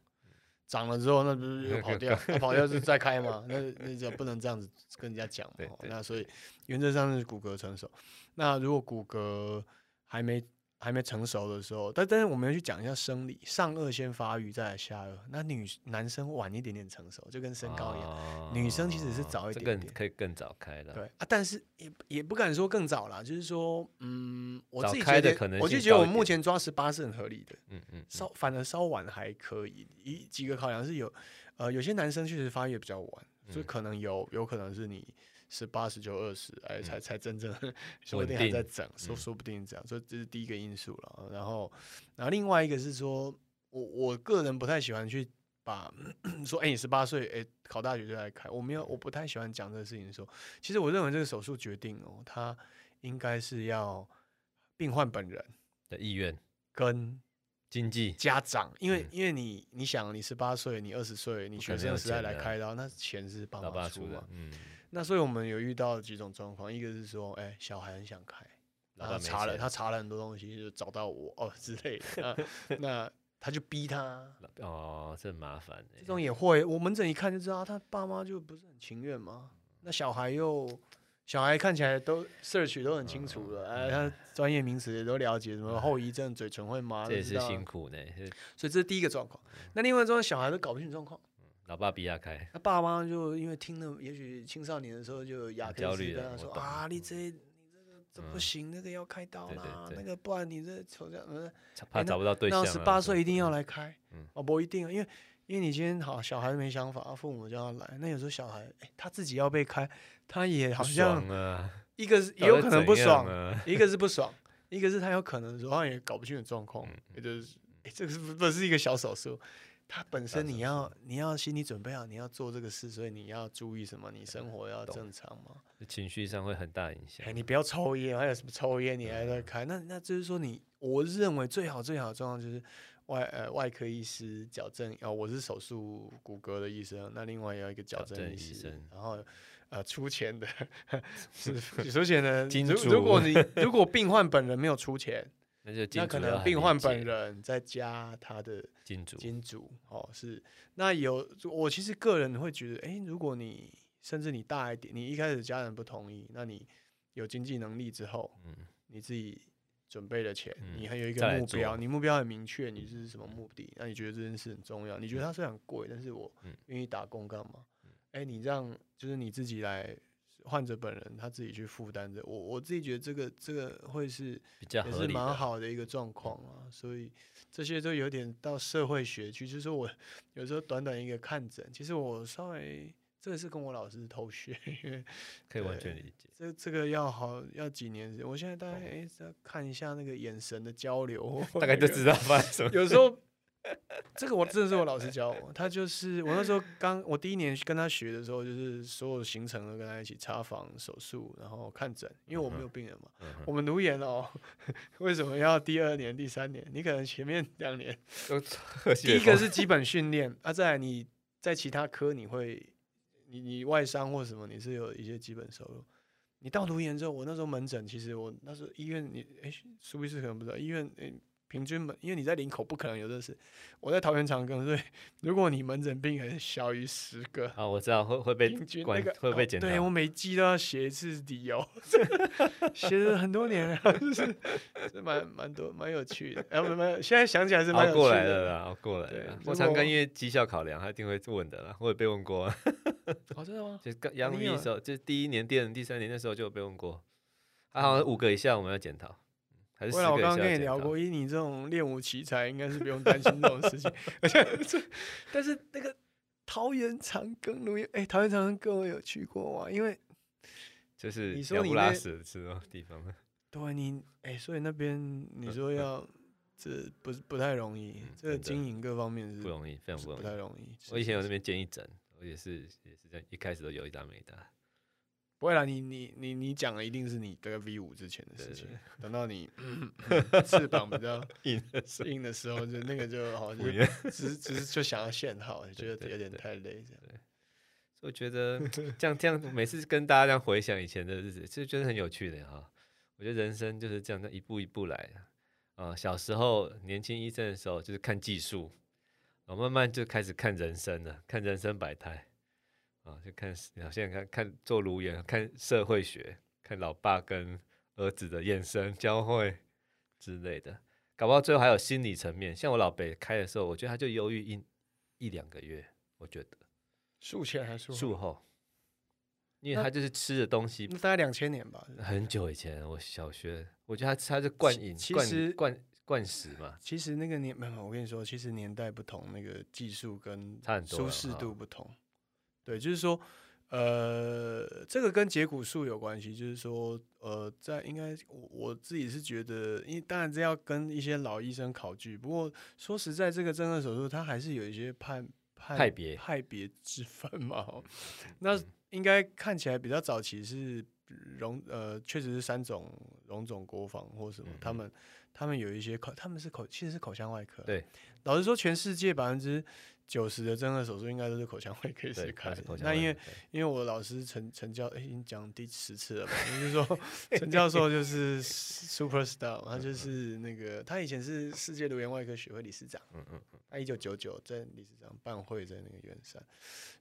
长了之后，那不是又跑 掉？啊跑掉是再开嘛？那 那就不能这样子跟人家讲。嘛，那所以原则上是骨骼成熟。那如果骨骼还没还没成熟的时候，但但是我们要去讲一下生理，上颚先发育，再来下颚。那女男生晚一点点成熟，就跟身高一样。哦、女生其实是早一点点，可以更早开的。对啊，但是也也不敢说更早啦，就是说，嗯，我自己觉得，我就觉得我目前抓十八是很合理的。嗯嗯，稍反而稍晚还可以。一几个考量是有，呃，有些男生确实发育比较晚，所以可能有有可能是你。十八、十九、二十，哎，才才真正，说不定还在整，说说不定这样，所以这是第一个因素了。然后，然后另外一个是说，我我个人不太喜欢去把 说，哎、欸，你十八岁，哎、欸，考大学就来开。我没有，我不太喜欢讲这个事情的时候。其实我认为这个手术决定哦，他应该是要病患本人的意愿跟经济家长，因为因为你你想，你十八岁，你二十岁，你学生时代来开刀，那钱是爸妈出的。嗯，那所以我们有遇到几种状况，一个是说，哎、欸，小孩很想开，然后查了，他查了很多东西，就找到我哦之类的。那 那。他就逼他哦，这很麻烦。这种也会，我门诊一看就知道，他爸妈就不是很情愿嘛。那小孩又，小孩看起来都 search 都很清楚了，哎，他专业名词也都了解，什么后遗症、嘴唇会麻，这也是辛苦呢。所以这是第一个状况。那另外一种小孩都搞不清楚状况，老爸逼他开，他爸妈就因为听了，也许青少年的时候就亚焦虑的，说啊，你这你。这个这不行，那个要开刀啦，那个不然你这丑这样，怕找不到对象。那十八岁一定要来开，哦不一定，因为因为你今天好，小孩没想法，父母就要来。那有时候小孩，他自己要被开，他也好像一个是也有可能不爽，一个是不爽，一个是他有可能说他也搞不清楚状况，也就是哎，这个是不是一个小手术？他本身你要你要心理准备好，你要做这个事，所以你要注意什么？你生活要正常吗？情绪上会很大影响。哎，你不要抽烟，还有什么抽烟你还在开？那那就是说你，我认为最好最好的状况就是外呃外科医师矫正哦，我是手术骨骼的医生，那另外要一个矫正医生，然后呃出钱的 是出钱的。如如果你如果病患本人没有出钱。那就那可能病患本人再加他的金主，金主哦是，那有我其实个人会觉得，哎、欸，如果你甚至你大一点，你一开始家人不同意，那你有经济能力之后，嗯，你自己准备的钱，嗯、你还有一个目标，你目标很明确，你是什么目的？那你觉得这件事很重要？你觉得它虽然贵，但是我愿意打工干嘛？哎、欸，你让就是你自己来。患者本人他自己去负担着，我我自己觉得这个这个会是比较也是蛮好的一个状况啊，所以这些都有点到社会学去，就是说我有时候短短一个看诊，其实我稍微这个是跟我老师偷学，因为 可以完全理解。这这个要好要几年，我现在大概哎再看一下那个眼神的交流，大概就知道发生什么。有时候。这个我真的是我老师教我，他就是我那时候刚我第一年跟他学的时候，就是所有行程都跟他一起查房、手术，然后看诊，因为我没有病人嘛。我们读研哦，为什么要第二年、第三年？你可能前面两年，第一个是基本训练，啊，再来你在其他科你会，你你外伤或什么，你是有一些基本收入。你到读研之后，我那时候门诊，其实我那时候医院你哎，苏医师可能不知道，医院哎。平均门，因为你在林口不可能有这事。我在桃园长庚，所以 如果你门诊病人小于十个啊，我知道会会被平均那个会被检查。对，我每季都要写一次理由，写了很多年了，就是是蛮蛮多蛮有趣的。哎，没有，现在想起来是蛮有趣的。过来了啦，过来了。我长庚因为绩效考量，他一定会问的啦。我也被问过。哦，真的吗？就刚杨幂的时候，就第一年、第二年、第三年那时候就有被问过。他好像五个以下我们要检讨。后来我刚刚跟你聊过，以你这种练武奇才，应该是不用担心这种事情。而且但是那个桃园长庚颅颜，哎，桃园长庚各位有去过吗？因为就是你说你拉屎的是地方。对，你哎，所以那边你说要这不是不太容易，这个经营各方面是不容易，非常不容易，不太容易。我以前有那边建一整，我也是也是这样，一开始都有一搭没一搭。不会啦，你你你你讲的一定是你这个 V 五之前的事情。等到你翅膀比较硬 硬的时候，就那个就好像只只是就想要限号，觉得有点太累这样。所以我觉得 这样这样每次跟大家这样回想以前的日子，就觉得很有趣的哈。我觉得人生就是这样，一步一步来的啊。小时候年轻医生的时候就是看技术，然后慢慢就开始看人生了，看人生百态。啊，就看，现在看看做颅颜，看社会学，看老爸跟儿子的眼神交汇之类的，搞不好最后还有心理层面。像我老北开的时候，我觉得他就忧郁一一两个月，我觉得术前还是术后，因为他就是吃的东西，大概两千年吧，很久以前，我小学，我觉得他他是灌饮，其实灌灌食嘛。其实那个年没有，我跟你说，其实年代不同，那个技术跟舒适度不同。对，就是说，呃，这个跟解骨术有关系。就是说，呃，在应该我我自己是觉得，因为当然这要跟一些老医生考据。不过说实在，这个正颌手术它还是有一些判派别派别之分嘛。那应该看起来比较早期是荣呃，确实是三种荣总国防或什么，嗯、他们他们有一些口，他们是口其实是口腔外科。对，老实说，全世界百分之九十的正颌手术应该都是口腔外科师开的。那因为因为我老师陈陈教，已经讲第十次了吧？就是说陈教授就是 super star，他就是那个他以前是世界颅颜外科学会理事长。嗯嗯嗯。他一九九九在理事长办会在那个圆山，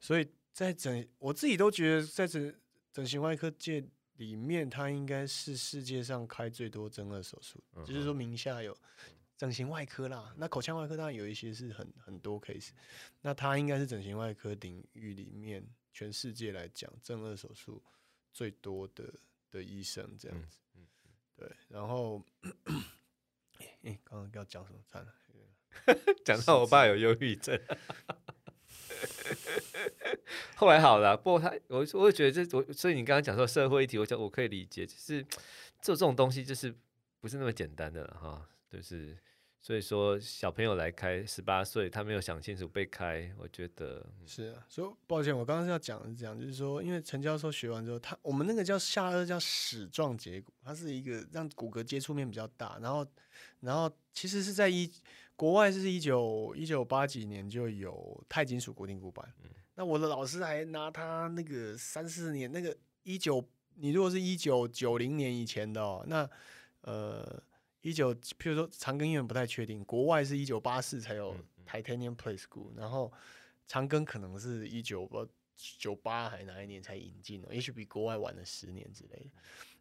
所以在整我自己都觉得在整整形外科界里面，他应该是世界上开最多正颌手术，嗯、就是说名下有。整形外科啦，那口腔外科当然有一些是很很多 case，那他应该是整形外科领域里面全世界来讲正颌手术最多的的医生这样子，嗯嗯、对，然后，哎，刚刚要讲什么？算了，讲到我爸有忧郁症，后来好了，不过他我我会觉得这我所以你刚刚讲说社会议题，我讲我可以理解，就是做这种东西就是不是那么简单的哈，就是。所以说小朋友来开十八岁，他没有想清楚被开，我觉得是啊。所以抱歉，我刚刚是要讲的是这样，就是说，因为陈教授学完之后，他我们那个叫下颚叫矢状结骨，它是一个让骨骼接触面比较大，然后然后其实是在一国外是一九一九八几年就有钛金属固定骨板，嗯、那我的老师还拿他那个三四年那个一九，你如果是一九九零年以前的哦，那呃。一九，譬如说长庚医院不太确定，国外是一九八四才有 Titanium Plate School，然后长庚可能是一九九八还哪一年才引进的，也许比国外晚了十年之类的。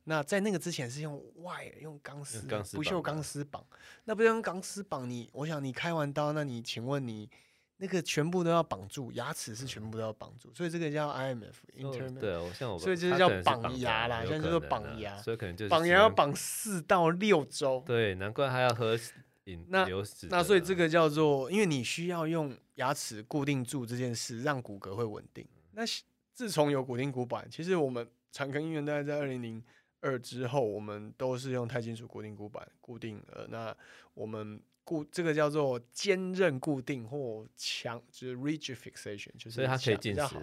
那在那个之前是用 wire 用钢丝不锈钢丝绑，那不用钢丝绑你，我想你开完刀，那你请问你？那个全部都要绑住，牙齿是全部都要绑住，所以这个叫 IMF，intermittent。对，我像我，所以这是叫绑牙啦，现在就说绑牙，所以可能就是绑牙要绑四到六周。对，难怪还要喝饮那那所以这个叫做，因为你需要用牙齿固定住这件事，让骨骼会稳定。那自从有固定骨板，其实我们长庚医院大概在二零零二之后，我们都是用钛金属固定骨板固定了。那我们。固这个叫做坚韧固定或强，就是 rigid fixation，就是所以它可以进食，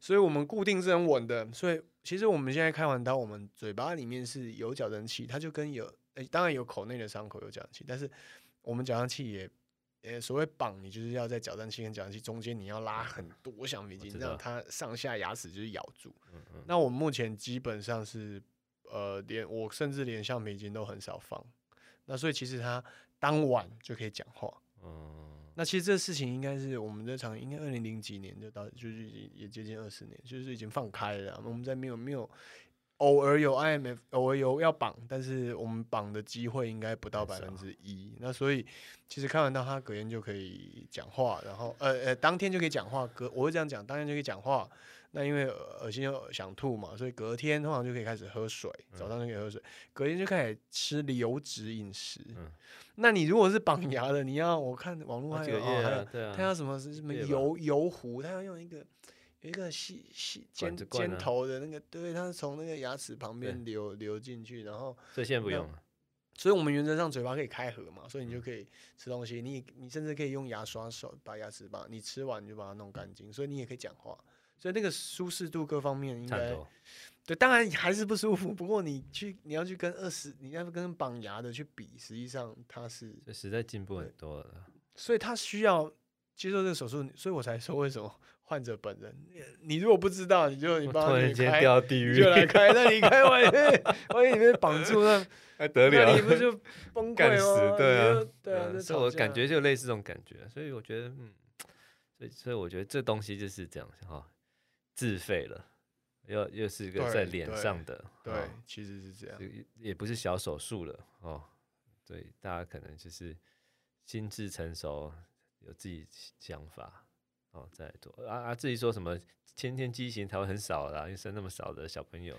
所以我们固定是很稳的。所以其实我们现在开完刀，我们嘴巴里面是有矫正器，它就跟有诶、欸，当然有口内的伤口有矫正器，但是我们矫正器也呃所谓绑，你就是要在矫正器跟矫正器中间你要拉很多橡皮筋，让它上下牙齿就是咬住。嗯嗯，那我们目前基本上是呃连我甚至连橡皮筋都很少放，那所以其实它。当晚就可以讲话，嗯，那其实这个事情应该是我们这场应该二零零几年就到，就是已经也接近二十年，就是已经放开了。我们在没有没有偶尔有 IMF，偶尔有要绑，但是我们绑的机会应该不到百分之一。那所以其实看完到他隔天就可以讲话，然后呃呃当天就可以讲话，隔我会这样讲，当天就可以讲话。那因为恶心又想吐嘛，所以隔天通常就可以开始喝水，早上就可以喝水，隔天就开始吃流质饮食。嗯那你如果是绑牙的，你要我看网络还有哦，还有他要什么什么油油壶，他要用一个有一个细细尖尖头的那个，对，他是从那个牙齿旁边流流进去，然后所以现在不用了。所以我们原则上嘴巴可以开合嘛，所以你就可以吃东西，你你甚至可以用牙刷手把牙齿把你吃完你就把它弄干净，所以你也可以讲话，所以那个舒适度各方面应该。对，当然还是不舒服。不过你去，你要去跟二十，你要跟绑牙的去比，实际上它是，这实在进步很多了。所以他需要接受这个手术，所以我才说为什么患者本人，你如果不知道，你就你帮他开掉地狱，就来开。那你开完，万一你被绑住，那 还得了？那你不就崩溃死？对啊，对啊。所以我感觉就类似这种感觉，所以我觉得，嗯，所以所以我觉得这东西就是这样哈，自费了。又又是一个在脸上的，对，对哦、其实是这样，也不是小手术了哦。对，大家可能就是心智成熟，有自己想法哦，再做啊啊！至于说什么先天畸形才会很少啦，因为生那么少的小朋友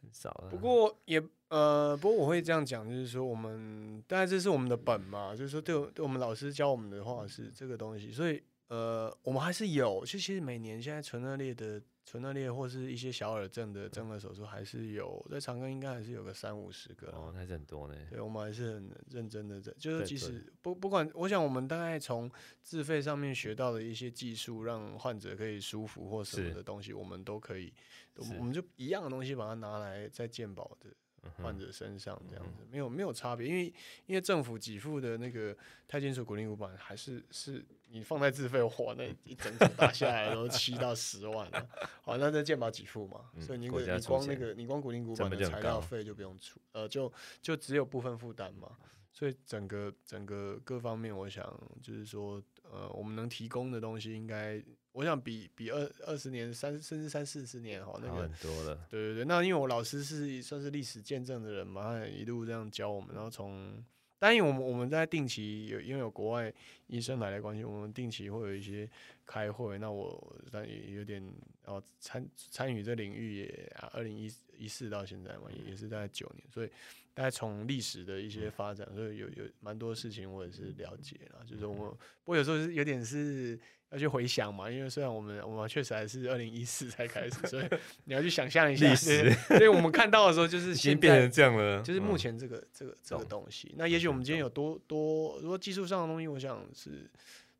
很少。不过也呃，不过我会这样讲，就是说我们当然这是我们的本嘛，就是说对对我们老师教我们的话是这个东西，所以呃，我们还是有，就其实每年现在唇腭裂的。唇腭裂或是一些小耳症的正颌手术，还是有在长庚应该还是有个三五十个哦，还是很多呢。对，我们还是很认真的在，就是即使不不管，我想我们大概从自费上面学到的一些技术，让患者可以舒服或什么的东西，我们都可以，我们就一样的东西把它拿来在健保的。患者身上这样子没有没有差别，因为因为政府给付的那个钛金属骨龄骨板还是是你放在自费花那一整组打下来都七到十万了，好，那在健保给付嘛，所以你你光那个你光骨龄骨板的材料费就不用出，呃，就就只有部分负担嘛，所以整个整个各方面，我想就是说，呃，我们能提供的东西应该。我想比比二二十年三甚至三四十年哈，那个很多了。对对对，那因为我老师是算是历史见证的人嘛，他一路这样教我们，然后从，当然我们我们在定期有因为有国外医生来的关系，我们定期会有一些开会。那我但也有点哦参参与这领域也啊，二零一一四到现在嘛，也也是大概九年，所以大概从历史的一些发展，所以有有蛮多事情我也是了解了，就是我们不过有时候是有点是。要去回想嘛，因为虽然我们我们确实还是二零一四才开始，所以你要去想象一下历史。所以我们看到的时候，就是已经变成这样了，就是目前这个、嗯、这个这个东西。那也许我们今天有多多，如果技术上的东西，我想是，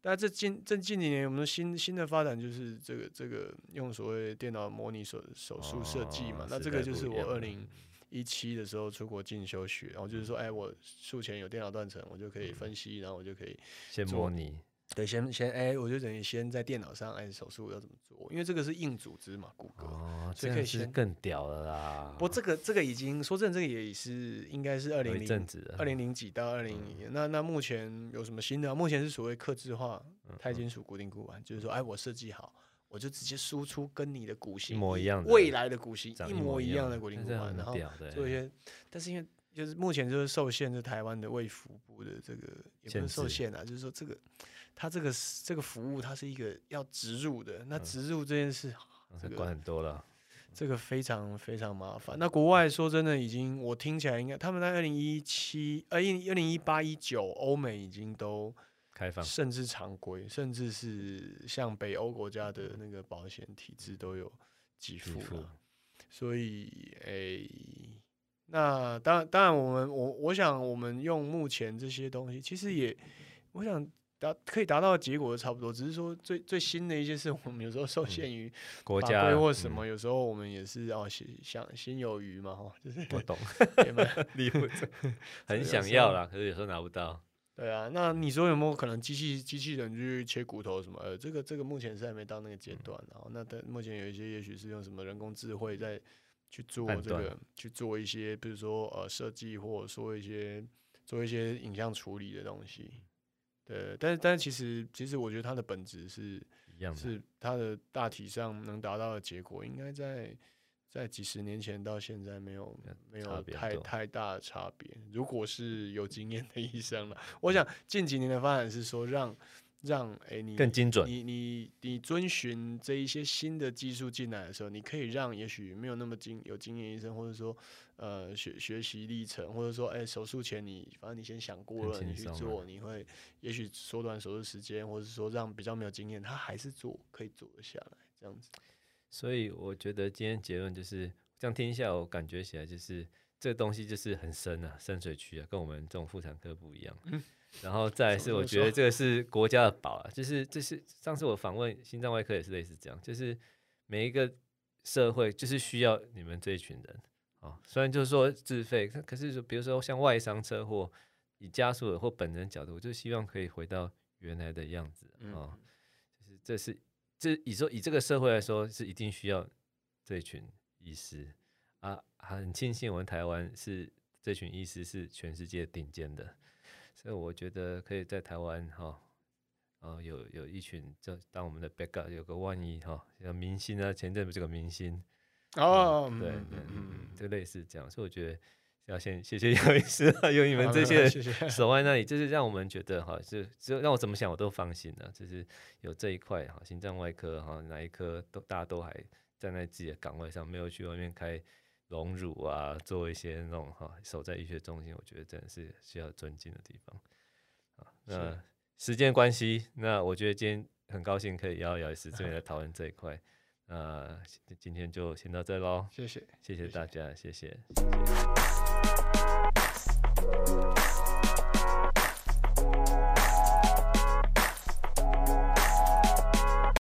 但这近这近几年我们的新新的发展就是这个这个用所谓电脑模拟手手术设计嘛。那这个就是我二零一七的时候出国进修学，然后就是说，哎，我术前有电脑断层，我就可以分析，然后我就可以先模拟。对，先先哎，我就等于先在电脑上按，手术要怎么做？因为这个是硬组织嘛，骨骼，哦、所以可以先更屌了啦。不过这个这个已经说真的，这个也是应该是二零零二零零几到二零零。那那目前有什么新的？目前是所谓客制化钛金属固定骨板，嗯嗯，就是说哎，我设计好，我就直接输出跟你的骨型一模一样的，未来的骨型一模一样的骨龄骨板，然后做一些，但是因为就是目前就是受限，就台湾的卫福部的这个也不是受限啊，就是说这个。它这个这个服务，它是一个要植入的。那植入这件事，这个管很多了，这个非常非常麻烦。那国外说真的，已经我听起来应该他们在二零一七、二一二零一八、一九，欧美已经都开放，甚至常规，甚至是像北欧国家的那个保险体制都有给付了。所以，诶，那当然，当然，我们我我想，我们用目前这些东西，其实也，我想。达可以达到的结果都差不多，只是说最最新的一些事，我们有时候受限于国家或什么，有时候我们也是哦，想心有余嘛哈，就是不懂，理不 很想要啦，可是有时候拿不到。对啊，那你说有没有可能机器机器人去切骨头什么？呃，这个这个目前是还没到那个阶段，然后那但目前有一些也许是用什么人工智慧在去做这个去做一些，比如说呃设计或者说一些做一些影像处理的东西。呃，但是但是其实其实我觉得它的本质是一样的，是它的大体上能达到的结果，应该在在几十年前到现在没有没有太太大的差别。如果是有经验的医生了，我想近几年的发展是说让。让诶、欸、你更精准，你你你遵循这一些新的技术进来的时候，你可以让也许没有那么经有经验医生，或者说呃学学习历程，或者说诶、欸、手术前你反正你先想过了，你去做，你会也许缩短手术时间，或者说让比较没有经验他还是做可以做得下来这样子。所以我觉得今天结论就是这样听一下，我感觉起来就是这个东西就是很深啊，深水区啊，跟我们这种妇产科不一样。嗯然后再来是，我觉得这个是国家的宝啊，就是这是上次我访问心脏外科也是类似这样，就是每一个社会就是需要你们这一群人啊。虽然就是说自费，可是说比如说像外伤车祸，以家属或本人角度，我就希望可以回到原来的样子啊。就是这是这以说以这个社会来说，是一定需要这一群医师啊。很庆幸我们台湾是这群医师是全世界顶尖的。所以我觉得可以在台湾哈，呃，有有一群就当我们的 backup，有个万一哈，像明星啊，前阵子这个明星哦，嗯、对对，嗯，就类似这样。所以我觉得要先谢谢姚医师，有你们这些守在那里，就是让我们觉得哈，就就让我怎么想我都放心了，就是有这一块哈，心脏外科哈，哪一科都大家都还站在自己的岗位上，没有去外面开。隆乳啊，做一些那种哈，守在医学中心，我觉得真的是需要尊敬的地方。那时间关系，那我觉得今天很高兴可以邀姚医师这边来讨论这一块。那今天就先到这喽，谢谢，谢谢大家，谢谢